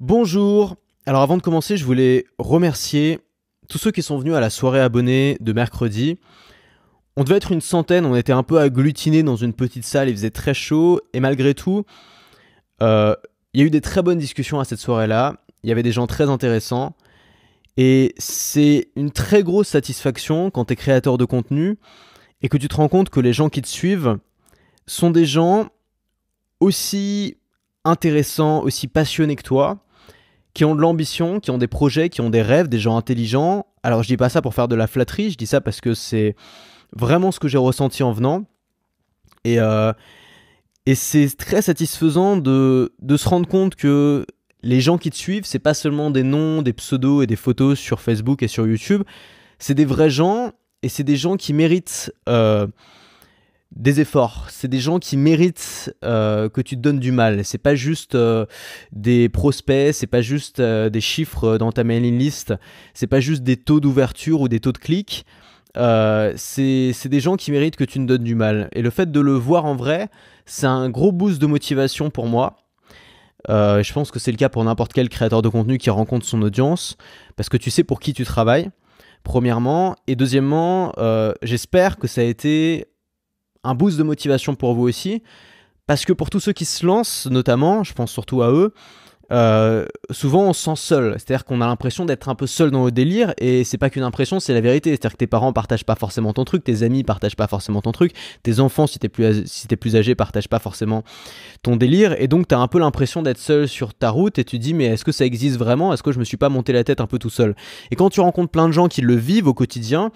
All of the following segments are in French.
Bonjour. Alors avant de commencer, je voulais remercier tous ceux qui sont venus à la soirée abonnée de mercredi. On devait être une centaine, on était un peu agglutinés dans une petite salle, il faisait très chaud, et malgré tout, euh, il y a eu des très bonnes discussions à cette soirée-là, il y avait des gens très intéressants, et c'est une très grosse satisfaction quand tu es créateur de contenu et que tu te rends compte que les gens qui te suivent sont des gens aussi intéressants, aussi passionnés que toi, qui ont de l'ambition, qui ont des projets, qui ont des rêves, des gens intelligents. Alors je dis pas ça pour faire de la flatterie, je dis ça parce que c'est vraiment ce que j'ai ressenti en venant. Et, euh, et c'est très satisfaisant de, de, se rendre compte que les gens qui te suivent, c'est pas seulement des noms, des pseudos et des photos sur Facebook et sur YouTube, c'est des vrais gens et c'est des gens qui méritent euh, des efforts. C'est des gens qui méritent euh, que tu te donnes du mal. C'est pas juste euh, des prospects, c'est pas juste euh, des chiffres dans ta mailing list, c'est pas juste des taux d'ouverture ou des taux de clics. c'est des gens qui méritent que tu te donnes du mal. Et le fait de le voir en vrai, c'est un gros boost de motivation pour moi. je pense que c'est le cas pour n'importe quel créateur de contenu qui rencontre son audience, parce que tu sais pour qui tu travailles, premièrement. Et deuxièmement, j'espère que ça a été un boost de motivation pour vous aussi. Parce que pour tous ceux qui se lancent, notamment, je pense surtout à eux, euh, souvent on se sent seul. C'est-à-dire qu'on a l'impression d'être un peu seul dans le délire et c'est pas qu'une impression, c'est la vérité. C'est-à-dire que tes parents partagent pas forcément ton truc, tes amis partagent pas forcément ton truc, tes enfants, si t'es plus, si es plus âgé, partagent pas forcément ton délire et donc t'as un peu l'impression d'être seul sur ta route et tu te dis mais est-ce que ça existe vraiment? Est-ce que je me suis pas monté la tête un peu tout seul? Et quand tu rencontres plein de gens qui le vivent au quotidien,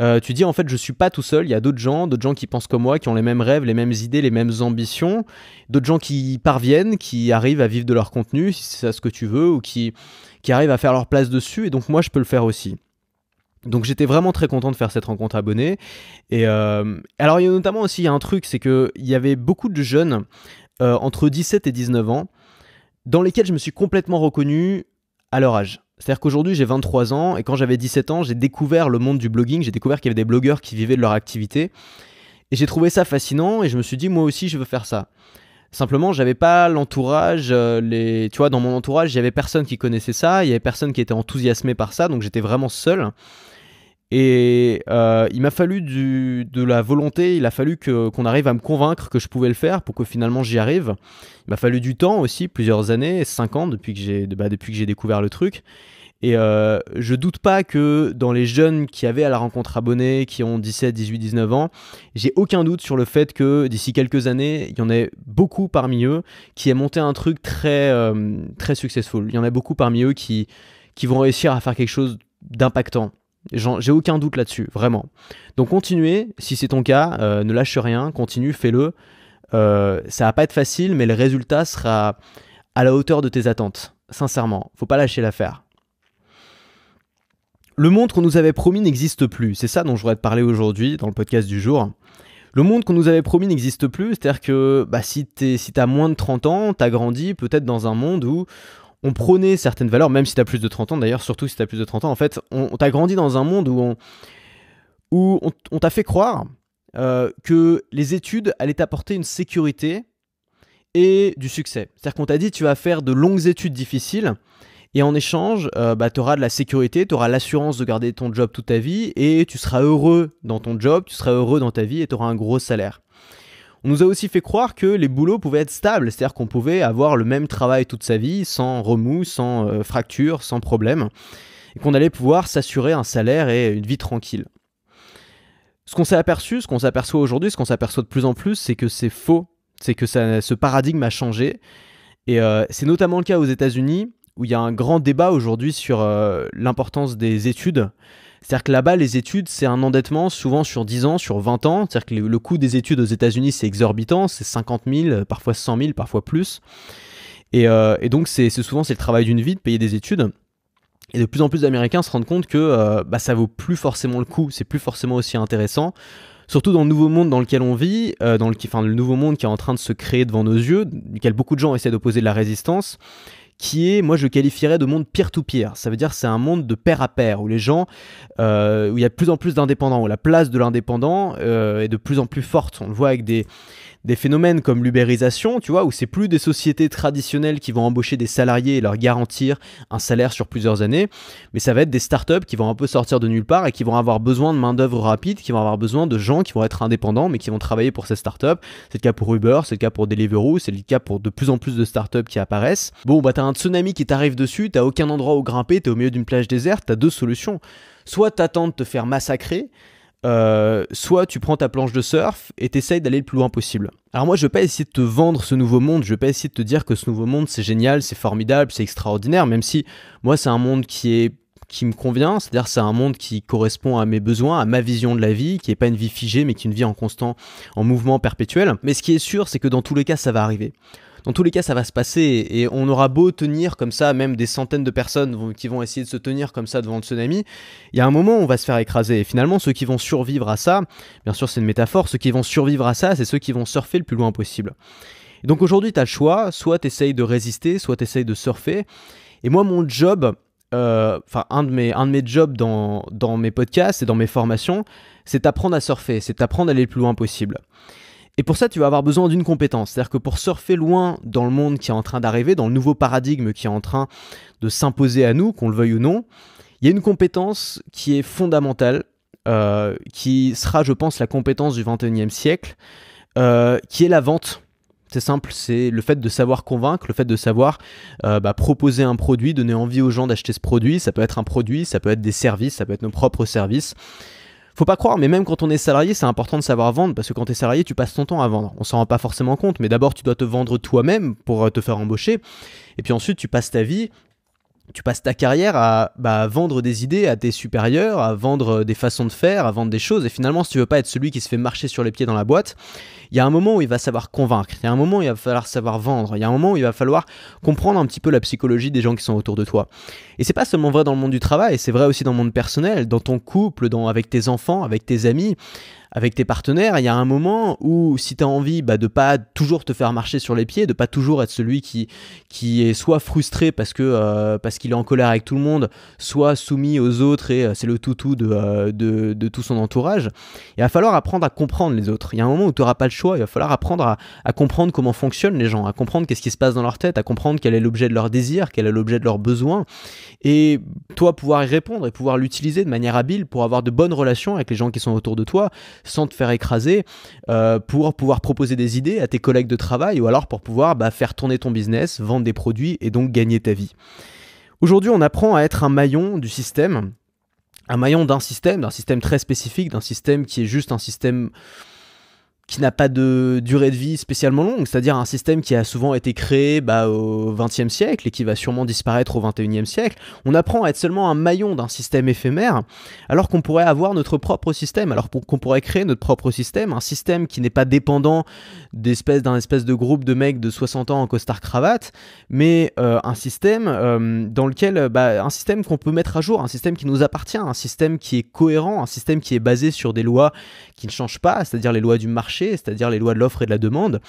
euh, tu dis en fait je suis pas tout seul, il y a d'autres gens, d'autres gens qui pensent comme moi, qui ont les mêmes rêves, les mêmes idées, les mêmes ambitions, d'autres gens qui parviennent, qui arrivent à vivre de leur contenu, si c'est ça ce que tu veux, ou qui, qui arrivent à faire leur place dessus, et donc moi je peux le faire aussi. Donc j'étais vraiment très content de faire cette rencontre abonnée. Et euh, alors il y a notamment aussi il y a un truc, c'est qu'il y avait beaucoup de jeunes euh, entre 17 et 19 ans dans lesquels je me suis complètement reconnu à leur âge. C'est-à-dire qu'aujourd'hui j'ai 23 ans et quand j'avais 17 ans j'ai découvert le monde du blogging, j'ai découvert qu'il y avait des blogueurs qui vivaient de leur activité et j'ai trouvé ça fascinant et je me suis dit moi aussi je veux faire ça. Simplement, j'avais pas l'entourage, euh, les, tu vois, dans mon entourage, il y avait personne qui connaissait ça, il y avait personne qui était enthousiasmé par ça, donc j'étais vraiment seul. Et euh, il m'a fallu de la volonté, il a fallu qu'on arrive à me convaincre que je pouvais le faire pour que finalement j'y arrive. Il m'a fallu du temps aussi, plusieurs années, 5 ans depuis que j'ai, bah, depuis que j'ai découvert le truc. Et euh, je doute pas que dans les jeunes qui avaient à la rencontre abonnés, qui ont 17, 18, 19 ans, j'ai aucun doute sur le fait que d'ici quelques années, il y en ait beaucoup parmi eux qui aient monté un truc très, euh, très successful. Il y en a beaucoup parmi eux qui, qui vont réussir à faire quelque chose d'impactant. J'ai aucun doute là-dessus, vraiment. Donc continuez, si c'est ton cas, euh, ne lâche rien, continue, fais-le. ça va pas être facile, mais le résultat sera à la hauteur de tes attentes. Sincèrement, faut pas lâcher l'affaire. Le monde qu'on nous avait promis n'existe plus. C'est ça dont je voudrais te parler aujourd'hui dans le podcast du jour. Le monde qu'on nous avait promis n'existe plus. C'est-à-dire que bah, si tu si moins de 30 ans, tu as grandi peut-être dans un monde où on prônait certaines valeurs, même si tu as plus de 30 ans d'ailleurs, surtout si tu as plus de 30 ans. En fait, on, t'a grandi dans un monde où on, on, t'a fait croire euh, que les études allaient t'apporter une sécurité et du succès. C'est-à-dire qu'on t'a dit tu vas faire de longues études difficiles et en échange, euh, bah, tu auras de la sécurité, tu auras l'assurance de garder ton job toute ta vie et tu seras heureux dans ton job, tu seras heureux dans ta vie et tu auras un gros salaire. On nous a aussi fait croire que les boulots pouvaient être stables, c'est-à-dire qu'on pouvait avoir le même travail toute sa vie, sans remous, sans euh, fracture, sans problème, et qu'on allait pouvoir s'assurer un salaire et une vie tranquille. Ce qu'on s'est aperçu, ce qu'on s'aperçoit aujourd'hui, ce qu'on s'aperçoit de plus en plus, c'est que c'est faux, c'est que ce paradigme a changé, et euh, c'est notamment le cas aux États-Unis, où il y a un grand débat aujourd'hui sur euh, l'importance des études. C'est-à-dire que là-bas, les études, c'est un endettement souvent sur 10 ans, sur 20 ans. C'est-à-dire que le coût des études aux États-Unis, c'est exorbitant, c'est 50 000, parfois 100 000, parfois plus. Et, euh, donc, c'est souvent c'est le travail d'une vie de payer des études. Et de plus en plus d'Américains se rendent compte que euh, bah, ça vaut plus forcément le coup, c'est plus forcément aussi intéressant. Surtout dans le nouveau monde dans lequel on vit, dans le, le nouveau monde qui est en train de se créer devant nos yeux, duquel beaucoup de gens essaient d'opposer de la résistance qui est, moi je qualifierais de monde peer-to-peer. Ça veut dire c'est un monde de pair à pair, où les gens, euh, où il y a de plus en plus d'indépendants, où la place de l'indépendant euh, est de plus en plus forte. On le voit avec des, des phénomènes comme l'ubérisation, tu vois, où c'est plus des sociétés traditionnelles qui vont embaucher des salariés et leur garantir un salaire sur plusieurs années, mais ça va être des startups qui vont un peu sortir de nulle part et qui vont avoir besoin de main-d'œuvre rapide, qui vont avoir besoin de gens qui vont être indépendants mais qui vont travailler pour ces startups. C'est le cas pour Uber, c'est le cas pour Deliveroo, c'est le cas pour de plus en plus de startups qui apparaissent. Bon, bah t'as un tsunami qui t'arrive dessus, t'as aucun endroit où grimper, t'es au milieu d'une plage déserte, t'as deux solutions. Soit t'attends de te faire massacrer, euh, soit tu prends ta planche de surf et t'essayes d'aller le plus loin possible. Alors moi je vais pas essayer de te vendre ce nouveau monde, je vais pas essayer de te dire que ce nouveau monde c'est génial, c'est formidable, c'est extraordinaire, même si moi c'est un monde qui qui me convient, c'est-à-dire c'est un monde qui correspond à mes besoins, à ma vision de la vie, qui n'est pas une vie figée, mais qui est une vie en constant, en mouvement perpétuel. Mais ce qui est sûr, c'est que dans tous les cas, ça va arriver. Dans tous les cas, ça va se passer et on aura beau tenir comme ça, même des centaines de personnes qui vont essayer de se tenir comme ça devant le tsunami, il y a un moment où on va se faire écraser. Et finalement, ceux qui vont survivre à ça, bien sûr c'est une métaphore, ceux qui vont survivre à ça, c'est ceux qui vont surfer le plus loin possible. Et donc aujourd'hui, tu as le choix, soit tu essayes de résister, soit tu essayes de surfer. Et moi, mon job, euh, enfin un, de mes, un de mes jobs dans, dans mes podcasts et dans mes formations, c'est apprendre à surfer, c'est apprendre à aller le plus loin possible. Et pour ça, tu vas avoir besoin d'une compétence. C'est-à-dire que pour surfer loin dans le monde qui est en train d'arriver, dans le nouveau paradigme qui est en train de s'imposer à nous, qu'on le veuille ou non, il y a une compétence qui est fondamentale, euh, qui sera, je pense, la compétence du 21e siècle, euh, qui est la vente. C'est simple, c'est le fait de savoir convaincre, le fait de savoir euh, bah, proposer un produit, donner envie aux gens d'acheter ce produit. Ça peut être un produit, ça peut être des services, ça peut être nos propres services. Faut pas croire, mais même quand on est salarié, c'est important de savoir vendre parce que quand tu es salarié, tu passes ton temps à vendre. On s'en rend pas forcément compte, mais d'abord tu dois te vendre toi-même pour te faire embaucher. Et puis ensuite, tu passes ta vie tu passes ta carrière à bah, vendre des idées à tes supérieurs, à vendre des façons de faire, à vendre des choses. Et finalement, si tu veux pas être celui qui se fait marcher sur les pieds dans la boîte, il y a un moment où il va savoir convaincre. Il y a un moment où il va falloir savoir vendre. Il y a un moment où il va falloir comprendre un petit peu la psychologie des gens qui sont autour de toi. Et c'est pas seulement vrai dans le monde du travail, c'est vrai aussi dans le monde personnel, dans ton couple, dans, avec tes enfants, avec tes amis avec tes partenaires, il y a un moment où si tu as envie bah, de pas toujours te faire marcher sur les pieds, de pas toujours être celui qui, est soit frustré parce que euh, parce qu'il est en colère avec tout le monde, soit soumis aux autres et euh, c'est le toutou de, euh, de, de, tout son entourage, il va falloir apprendre à comprendre les autres. Il y a un moment où tu n'auras pas le choix, il va falloir apprendre à, comprendre comment fonctionnent les gens, à comprendre qu'est-ce qui se passe dans leur tête, à comprendre quel est l'objet de leur désir, quel est l'objet de leurs besoins, et toi pouvoir y répondre et pouvoir l'utiliser de manière habile pour avoir de bonnes relations avec les gens qui sont autour de toi sans te faire écraser, euh, pour pouvoir proposer des idées à tes collègues de travail ou alors pour pouvoir bah, faire tourner ton business, vendre des produits et donc gagner ta vie. Aujourd'hui, on apprend à être un maillon du système, un maillon d'un système, d'un système très spécifique, d'un système qui est juste un système qui n'a pas de durée de vie spécialement longue, c'est-à-dire un système qui a souvent été créé bah, au XXe siècle et qui va sûrement disparaître au XXIe siècle. On apprend à être seulement un maillon d'un système éphémère, alors qu'on pourrait avoir notre propre système, alors qu'on pourrait créer notre propre système, un système qui n'est pas dépendant d'espèce d'un espèce de groupe de mecs de 60 ans en costard cravate, mais euh, un système euh, dans lequel, bah, un système qu'on peut mettre à jour, un système qui nous appartient, un système qui est cohérent, un système qui est basé sur des lois qui ne changent pas, c'est-à-dire les lois du marché c'est-à-dire les lois de l'offre et de la demande,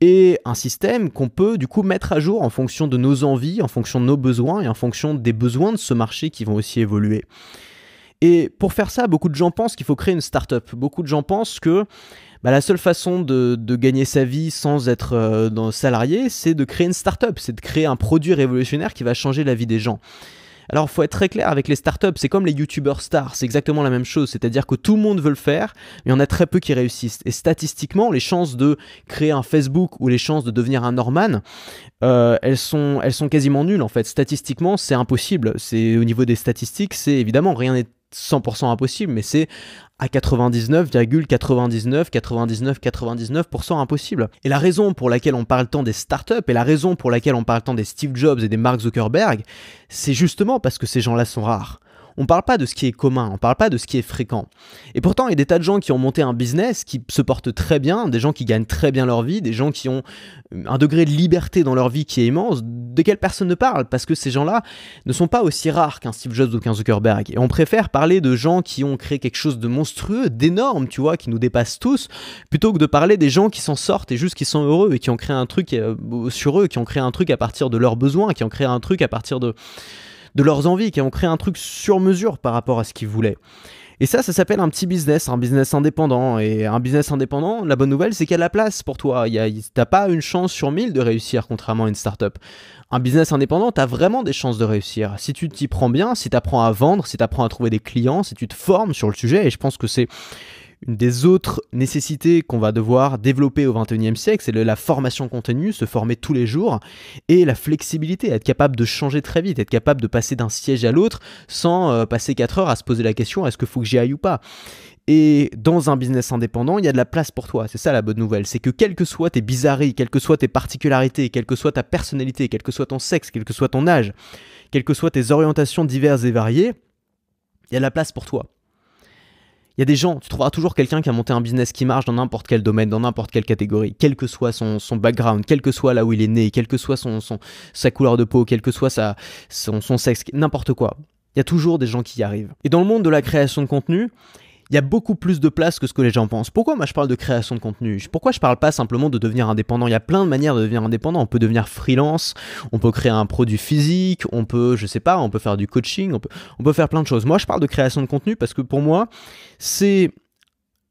et un système qu'on peut du coup mettre à jour en fonction de nos envies, en fonction de nos besoins et en fonction des besoins de ce marché qui vont aussi évoluer. Et pour faire ça, beaucoup de gens pensent qu'il faut créer une start-up. Beaucoup de gens pensent que bah, la seule façon de, gagner sa vie sans être euh, salarié, c'est de créer une start-up, c'est de créer un produit révolutionnaire qui va changer la vie des gens. Alors, faut être très clair avec les startups, c'est comme les youtubeurs stars, c'est exactement la même chose, c'est-à-dire que tout le monde veut le faire, mais il y en a très peu qui réussissent. Et statistiquement, les chances de créer un Facebook ou les chances de devenir un Norman, euh, elles, sont, elles sont quasiment nulles en fait. Statistiquement, c'est impossible. C'est au niveau des statistiques, c'est évidemment rien n'est 100% impossible, mais c'est à 99,99, 99, 99% impossible. Et la raison pour laquelle on parle tant des startups et la raison pour laquelle on parle tant des Steve Jobs et des Mark Zuckerberg, c'est justement parce que ces gens-là sont rares on parle pas de ce qui est commun, on parle pas de ce qui est fréquent. Et pourtant, il y a des tas de gens qui ont monté un business qui se portent très bien, des gens qui gagnent très bien leur vie, des gens qui ont un degré de liberté dans leur vie qui est immense, desquels personne ne parle, parce que ces gens-là ne sont pas aussi rares qu'un Steve Jobs ou qu'un Zuckerberg. Et on préfère parler de gens qui ont créé quelque chose de monstrueux, d'énorme, tu vois, qui nous dépassent tous, plutôt que de parler des gens qui s'en sortent et juste qui sont heureux et qui ont créé un truc euh, sur eux, qui ont créé un truc à partir de leurs besoins, qui ont créé un truc à partir de de leurs envies, qui ont créé un truc sur mesure par rapport à ce qu'ils voulaient. Et ça, ça s'appelle un petit business, un business indépendant. Et un business indépendant, la bonne nouvelle, c'est qu'il y a de la place pour toi. T'as pas une chance sur mille de réussir, contrairement à une startup. Un business indépendant, tu as vraiment des chances de réussir. Si tu t'y prends bien, si tu apprends à vendre, si tu apprends à trouver des clients, si tu te formes sur le sujet, et je pense que c'est une des autres nécessités qu'on va devoir développer au XXIe siècle, c'est la formation continue, se former tous les jours, et la flexibilité, être capable de changer très vite, être capable de passer d'un siège à l'autre sans euh, passer 4 heures à se poser la question est-ce qu'il faut que j'y aille ou pas? Et dans un business indépendant, il y a de la place pour toi. C'est ça la bonne nouvelle. C'est que quelles que soient tes bizarreries, quelles que soient tes particularités, quelle que soit ta personnalité, quel que soit ton sexe, quel que soit ton âge, quelles que soient tes orientations diverses et variées, il y a de la place pour toi. Il y a des gens, tu trouveras toujours quelqu'un qui a monté un business qui marche dans n'importe quel domaine, dans n'importe quelle catégorie, quel que soit son, background, quel que soit là où il est né, quelle que soit son, sa couleur de peau, quel que soit sa, son sexe, n'importe quoi. Il y a toujours des gens qui y arrivent. Et dans le monde de la création de contenu, il y a beaucoup plus de place que ce que les gens pensent. Pourquoi moi je parle de création de contenu? Pourquoi je parle pas simplement de devenir indépendant? Il y a plein de manières de devenir indépendant. On peut devenir freelance, on peut créer un produit physique, on peut, je sais pas, on peut faire du coaching, on peut faire plein de choses. Moi je parle de création de contenu parce que pour moi, c'est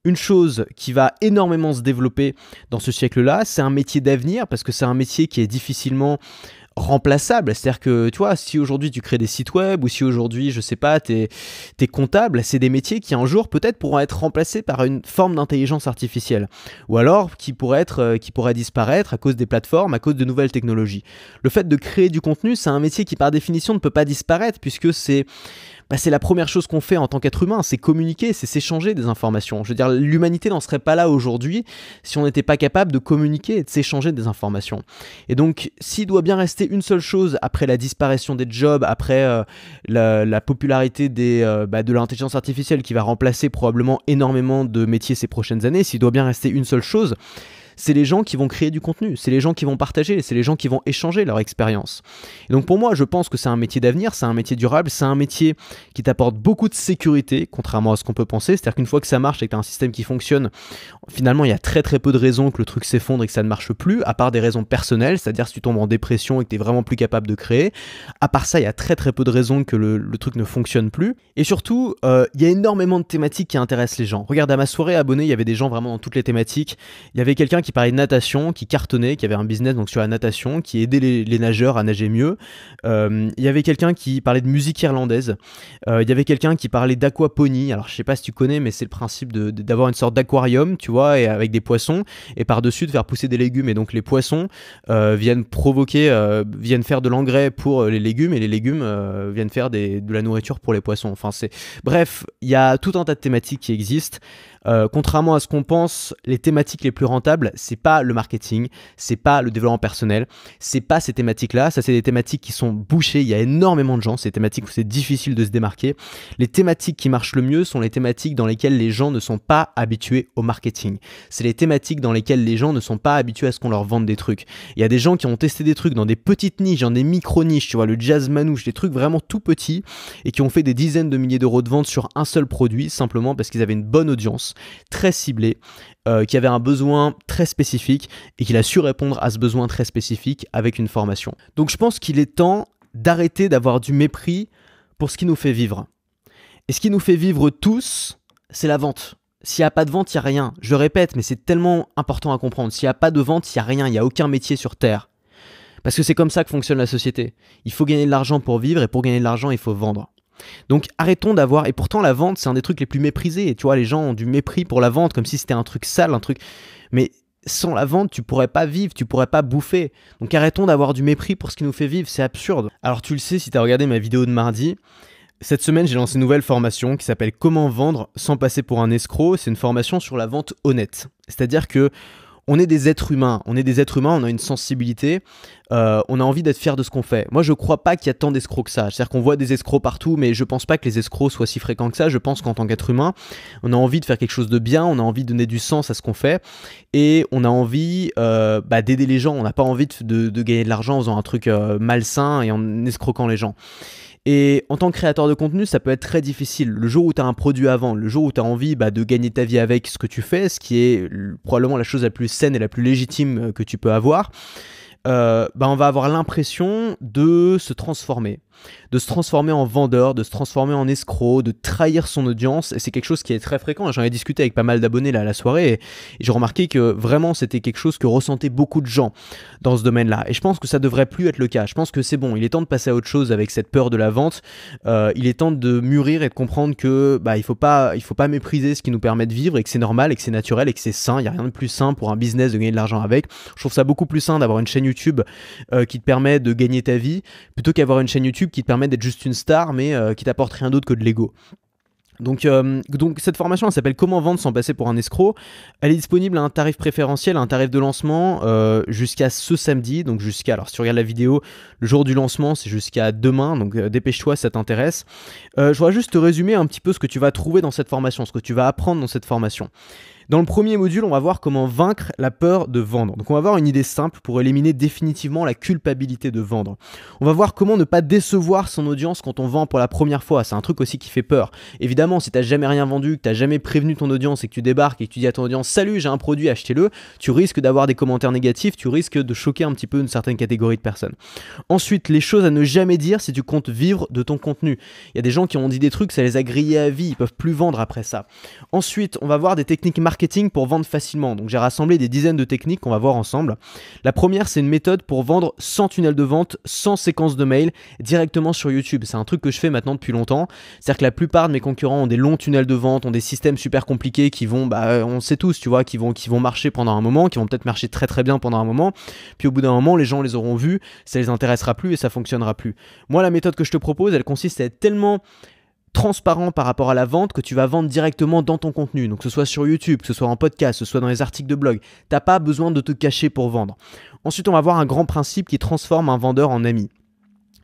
une chose qui va énormément se développer dans ce siècle-là, c'est un métier d'avenir parce que c'est un métier qui est difficilement remplaçable. C'est-à-dire que, tu vois, si aujourd'hui tu crées des sites web ou si aujourd'hui, je sais pas, tu es, comptable, c'est des métiers qui un jour peut-être pourront être remplacés par une forme d'intelligence artificielle. Ou alors qui pourraient, être, euh, qui pourraient disparaître à cause des plateformes, à cause de nouvelles technologies. Le fait de créer du contenu, c'est un métier qui par définition ne peut pas disparaître puisque c'est bah, c'est la première chose qu'on fait en tant qu'être humain, c'est communiquer, c'est s'échanger des informations. Je veux dire, l'humanité n'en serait pas là aujourd'hui si on n'était pas capable de communiquer et de s'échanger des informations. Et donc, s'il doit bien rester une seule chose après la disparition des jobs, après euh, la, popularité euh, bah, de l'intelligence artificielle qui va remplacer probablement énormément de métiers ces prochaines années, s'il doit bien rester une seule chose, c'est les gens qui vont créer du contenu, c'est les gens qui vont partager, c'est les gens qui vont échanger leur expérience. Et donc pour moi, je pense que c'est un métier d'avenir, c'est un métier durable, c'est un métier qui t'apporte beaucoup de sécurité, contrairement à ce qu'on peut penser. C'est-à-dire qu'une fois que ça marche et que tu as un système qui fonctionne, finalement, il y a très très peu de raisons que le truc s'effondre et que ça ne marche plus, à part des raisons personnelles, c'est-à-dire si tu tombes en dépression et que tu es vraiment plus capable de créer. À part ça, il y a très très peu de raisons que le, truc ne fonctionne plus. Et surtout, euh, il y a énormément de thématiques qui intéressent les gens. Regarde, à ma soirée abonnée, il y avait des gens vraiment dans toutes les thématiques. Il y avait quelqu'un parlait de natation, qui cartonnait, qui avait un business donc sur la natation, qui aidait les, nageurs à nager mieux. Euh, il y avait quelqu'un qui parlait de musique irlandaise. Euh, il y avait quelqu'un qui parlait d'aquaponie. Alors je sais pas si tu connais, mais c'est le principe d'avoir une sorte d'aquarium, tu vois, et avec des poissons, et par-dessus de faire pousser des légumes. Et donc les poissons euh, viennent provoquer, viennent faire de l'engrais pour les légumes, et les légumes viennent faire de la nourriture pour les poissons. Enfin c'est, bref, il y a tout un tas de thématiques qui existent. Euh, contrairement à ce qu'on pense, les thématiques les plus rentables, c'est pas le marketing, c'est pas le développement personnel, c'est pas ces thématiques-là. Ça, c'est des thématiques qui sont bouchées. Il y a énormément de gens. C'est des thématiques où c'est difficile de se démarquer. Les thématiques qui marchent le mieux sont les thématiques dans lesquelles les gens ne sont pas habitués au marketing. C'est les thématiques dans lesquelles les gens ne sont pas habitués à ce qu'on leur vende des trucs. Il y a des gens qui ont testé des trucs dans des petites niches, dans des micro-niches, tu vois, le jazz manouche, des trucs vraiment tout petits et qui ont fait des dizaines de milliers d'euros de vente sur un seul produit simplement parce qu'ils avaient une bonne audience très ciblé, euh, qui avait un besoin très spécifique et qu'il a su répondre à ce besoin très spécifique avec une formation. Donc je pense qu'il est temps d'arrêter d'avoir du mépris pour ce qui nous fait vivre. Et ce qui nous fait vivre tous, c'est la vente. S'il n'y a pas de vente, il n'y a rien. Je répète, mais c'est tellement important à comprendre. S'il n'y a pas de vente, il n'y a rien, il n'y a aucun métier sur Terre. Parce que c'est comme ça que fonctionne la société. Il faut gagner de l'argent pour vivre et pour gagner de l'argent, il faut vendre. Donc arrêtons d'avoir. Et pourtant, la vente, c'est un des trucs les plus méprisés. Et tu vois, les gens ont du mépris pour la vente, comme si c'était un truc sale, un truc. Mais sans la vente, tu pourrais pas vivre, tu pourrais pas bouffer. Donc arrêtons d'avoir du mépris pour ce qui nous fait vivre, c'est absurde. Alors tu le sais si tu as regardé ma vidéo de mardi. Cette semaine, j'ai lancé une nouvelle formation qui s'appelle Comment vendre sans passer pour un escroc. C'est une formation sur la vente honnête. C'est-à-dire que on est des êtres humains, on est des êtres humains, on a une sensibilité, euh, on a envie d'être fier de ce qu'on fait. Moi, je crois pas qu'il y a tant d'escrocs que ça. C'est-à-dire qu'on voit des escrocs partout, mais je pense pas que les escrocs soient si fréquents que ça. Je pense qu'en tant qu'être humain, on a envie de faire quelque chose de bien, on a envie de donner du sens à ce qu'on fait, et on a envie euh, bah, d'aider les gens. On n'a pas envie de, gagner de l'argent en faisant un truc euh, malsain et en escroquant les gens. Et en tant que créateur de contenu, ça peut être très difficile. Le jour où tu as un produit vendre, le jour où tu as envie bah, de gagner ta vie avec ce que tu fais, ce qui est probablement la chose la plus saine et la plus légitime euh, que tu peux avoir, euh, bah, on va avoir l'impression de se transformer. De se transformer en vendeur, de se transformer en escroc, de trahir son audience. Et c'est quelque chose qui est très fréquent. J'en ai discuté avec pas mal d'abonnés là à la soirée et, j'ai remarqué que vraiment c'était quelque chose que ressentaient beaucoup de gens dans ce domaine-là. Et je pense que ça devrait plus être le cas. Je pense que c'est bon. Il est temps de passer à autre chose avec cette peur de la vente. Euh, il est temps de mûrir et de comprendre que bah il faut pas faut pas mépriser ce qui nous permet de vivre et que c'est normal et que c'est naturel et que c'est sain. Il y a rien de plus sain pour un business de gagner de l'argent avec. Je trouve ça beaucoup plus sain d'avoir une chaîne YouTube euh, qui te permet de gagner ta vie plutôt qu'avoir une chaîne YouTube qui te permet d'être juste une star mais euh, qui t'apporte rien d'autre que de l'ego. Donc, euh, donc cette formation elle s'appelle Comment vendre sans passer pour un escroc. Elle est disponible à un tarif préférentiel, à un tarif de lancement euh, jusqu'à ce samedi. Donc jusqu'à alors si tu regardes la vidéo, le jour du lancement c'est jusqu'à demain. Donc dépêche-toi si ça t'intéresse. je voudrais juste te résumer un petit peu ce que tu vas trouver dans cette formation, ce que tu vas apprendre dans cette formation. Dans le premier module, on va voir comment vaincre la peur de vendre. Donc on va voir une idée simple pour éliminer définitivement la culpabilité de vendre. On va voir comment ne pas décevoir son audience quand on vend pour la première fois. C'est un truc aussi qui fait peur. Évidemment, si tu n'as jamais rien vendu, que tu n'as jamais prévenu ton audience et que tu débarques et que tu dis à ton audience Salut, j'ai un produit, achetez-le, tu risques d'avoir des commentaires négatifs, tu risques de choquer un petit peu une certaine catégorie de personnes. Ensuite, les choses à ne jamais dire si tu comptes vivre de ton contenu. Il y a des gens qui ont dit des trucs, ça les a grillés à vie, ils peuvent plus vendre après ça. Ensuite, on va voir des techniques marketing marketing pour vendre facilement. Donc j'ai rassemblé des dizaines de techniques qu'on va voir ensemble. La première, c'est une méthode pour vendre sans tunnel de vente, sans séquence de mail, directement sur YouTube. C'est un truc que je fais maintenant depuis longtemps. C'est-à-dire que la plupart de mes concurrents ont des longs tunnels de vente, ont des systèmes super compliqués qui vont, bah, on sait tous, tu vois, qui vont, qui vont marcher pendant un moment, qui vont peut-être marcher très très bien pendant un moment. Puis au bout d'un moment, les gens les auront vus, ça les intéressera plus et ça fonctionnera plus. Moi, la méthode que je te propose, elle consiste à être tellement transparent par rapport à la vente que tu vas vendre directement dans ton contenu. Donc que ce soit sur YouTube, que ce soit en podcast, que ce soit dans les articles de blog. T'as pas besoin de te cacher pour vendre. Ensuite, on va voir un grand principe qui transforme un vendeur en ami.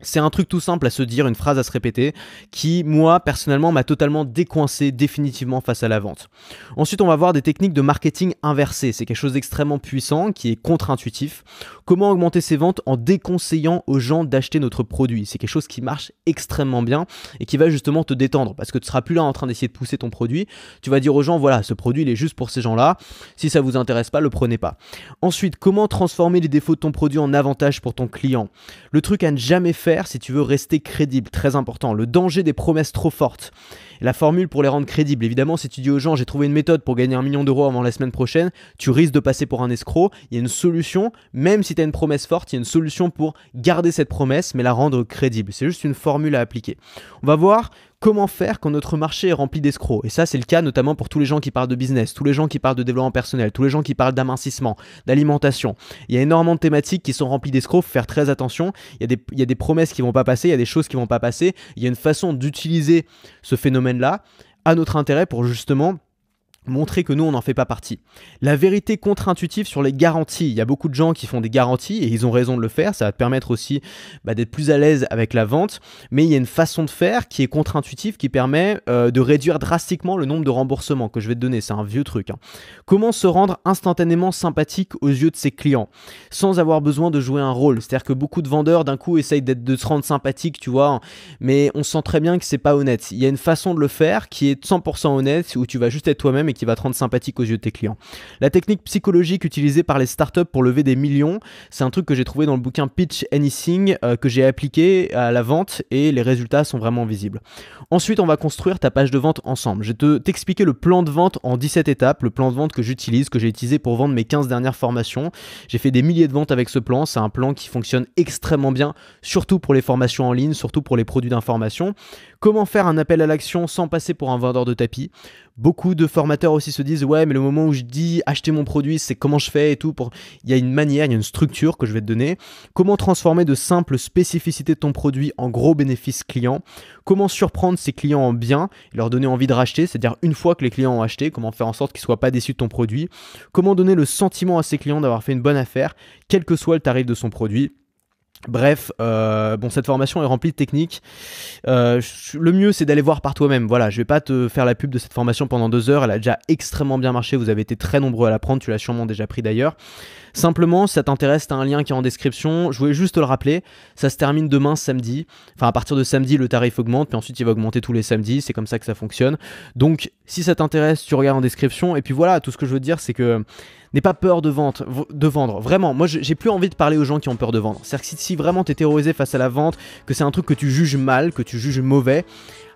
C'est un truc tout simple à se dire, une phrase à se répéter, qui, moi, personnellement, m'a totalement décoincé définitivement face à la vente. Ensuite, on va voir des techniques de marketing inversé. C'est quelque chose d'extrêmement puissant, qui est contre-intuitif. Comment augmenter ses ventes en déconseillant aux gens d'acheter notre produit? C'est quelque chose qui marche extrêmement bien et qui va justement te détendre, parce que tu seras plus là en train d'essayer de pousser ton produit. Tu vas dire aux gens, voilà, ce produit, il est juste pour ces gens-là. Si ça vous intéresse pas, le prenez pas. Ensuite, comment transformer les défauts de ton produit en avantage pour ton client? Le truc à ne jamais faire si tu veux rester crédible. Très important. Le danger des promesses trop fortes. La formule pour les rendre crédibles. Évidemment, si tu dis aux gens j'ai trouvé une méthode pour gagner un million d'euros avant la semaine prochaine, tu risques de passer pour un escroc. Il y a une solution, même si tu as une promesse forte, il y a une solution pour garder cette promesse mais la rendre crédible. C'est juste une formule à appliquer. On va voir comment faire quand notre marché est rempli d'escrocs. Et ça, c'est le cas notamment pour tous les gens qui parlent de business, tous les gens qui parlent de développement personnel, tous les gens qui parlent d'amincissement, d'alimentation. Il y a énormément de thématiques qui sont remplies d'escrocs, faut faire très attention. Il y, a des, il y a des promesses qui vont pas passer, il y a des choses qui vont pas passer. Il y a une façon d'utiliser ce phénomène-là à notre intérêt pour justement montrer que nous, on n'en fait pas partie. La vérité contre-intuitive sur les garanties. Il y a beaucoup de gens qui font des garanties et ils ont raison de le faire. Ça va te permettre aussi bah, d'être plus à l'aise avec la vente. Mais il y a une façon de faire qui est contre-intuitive qui permet euh, de réduire drastiquement le nombre de remboursements que je vais te donner. C'est un vieux truc. Hein. Comment se rendre instantanément sympathique aux yeux de ses clients sans avoir besoin de jouer un rôle? C'est-à-dire que beaucoup de vendeurs d'un coup essayent de se rendre sympathique, tu vois. Mais on sent très bien que c'est pas honnête. Il y a une façon de le faire qui est 100% honnête où tu vas juste être toi-même qui va te rendre sympathique aux yeux de tes clients. La technique psychologique utilisée par les startups pour lever des millions, c'est un truc que j'ai trouvé dans le bouquin Pitch Anything euh, que j'ai appliqué à la vente et les résultats sont vraiment visibles. Ensuite, on va construire ta page de vente ensemble. Je vais te t'expliquer le plan de vente en 17 étapes, le plan de vente que j'utilise, que j'ai utilisé pour vendre mes 15 dernières formations. J'ai fait des milliers de ventes avec ce plan, c'est un plan qui fonctionne extrêmement bien, surtout pour les formations en ligne, surtout pour les produits d'information. Comment faire un appel à l'action sans passer pour un vendeur de tapis? Beaucoup de formateurs aussi se disent ouais mais le moment où je dis acheter mon produit c'est comment je fais et tout pour il y a une manière, il y a une structure que je vais te donner. Comment transformer de simples spécificités de ton produit en gros bénéfices clients? Comment surprendre ses clients en bien et leur donner envie de racheter, c'est-à-dire une fois que les clients ont acheté, comment faire en sorte qu'ils soient pas déçus de ton produit? Comment donner le sentiment à ses clients d'avoir fait une bonne affaire quel que soit le tarif de son produit? Bref, euh, bon, cette formation est remplie de techniques. Euh, le mieux, c'est d'aller voir par toi-même. Voilà, je vais pas te faire la pub de cette formation pendant deux heures. Elle a déjà extrêmement bien marché. Vous avez été très nombreux à la prendre. Tu l'as sûrement déjà pris d'ailleurs. Simplement, si ça t'intéresse, tu as un lien qui est en description. Je voulais juste te le rappeler. Ça se termine demain, samedi. Enfin, à partir de samedi, le tarif augmente. Puis ensuite, il va augmenter tous les samedis. C'est comme ça que ça fonctionne. Donc, si ça t'intéresse, tu regardes en description. Et puis voilà, tout ce que je veux dire, c'est que N'aie pas peur de, de vendre. Vraiment, moi j'ai plus envie de parler aux gens qui ont peur de vendre. C'est-à-dire que si, vraiment t'es terrorisé face à la vente, que c'est un truc que tu juges mal, que tu juges mauvais,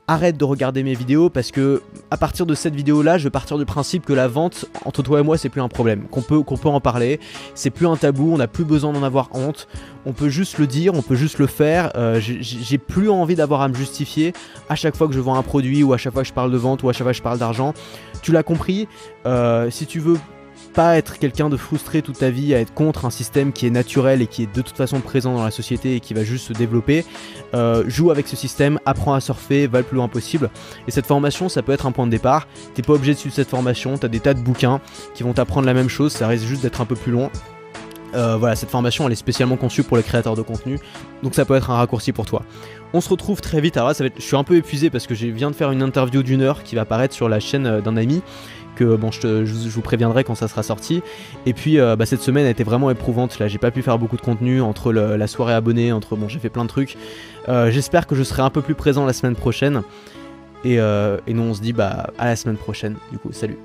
arrête de regarder mes vidéos parce que à partir de cette vidéo là je vais partir du principe que la vente entre toi et moi c'est plus un problème. Qu'on peut peut en parler. C'est plus un tabou on n'a plus besoin d'en avoir honte. On peut juste le dire on peut juste le faire. Euh, j'ai plus envie d'avoir à me justifier à chaque fois que je vends un produit ou à chaque fois que je parle de vente ou à chaque fois que je parle d'argent. Tu l'as compris. Euh, si tu veux pas être quelqu'un de frustré toute ta vie, à être contre un système qui est naturel et qui est de toute façon présent dans la société et qui va juste se développer, euh, joue avec ce système, apprends à surfer, va le plus loin possible. Et cette formation, ça peut être un point de départ. T'es pas obligé de suivre cette formation, t'as des tas de bouquins qui vont t'apprendre la même chose, ça risque juste d'être un peu plus long. Euh, voilà, cette formation elle est spécialement conçue pour les créateurs de contenu, donc ça peut être un raccourci pour toi. On se retrouve très vite. Alors là, ça va être... je suis un peu épuisé parce que je viens de faire une interview d'une heure qui va apparaître sur la chaîne euh, d'un ami bon, je, vous préviendrai quand ça sera sorti. Et puis euh, bah, cette semaine a été vraiment éprouvante. Là, j'ai pas pu faire beaucoup de contenu entre la soirée abonnée, entre bon, j'ai fait plein de trucs. Euh, j'espère que je serai un peu plus présent la semaine prochaine. Et, euh, et nous, on se dit bah à la semaine prochaine. Du coup, salut.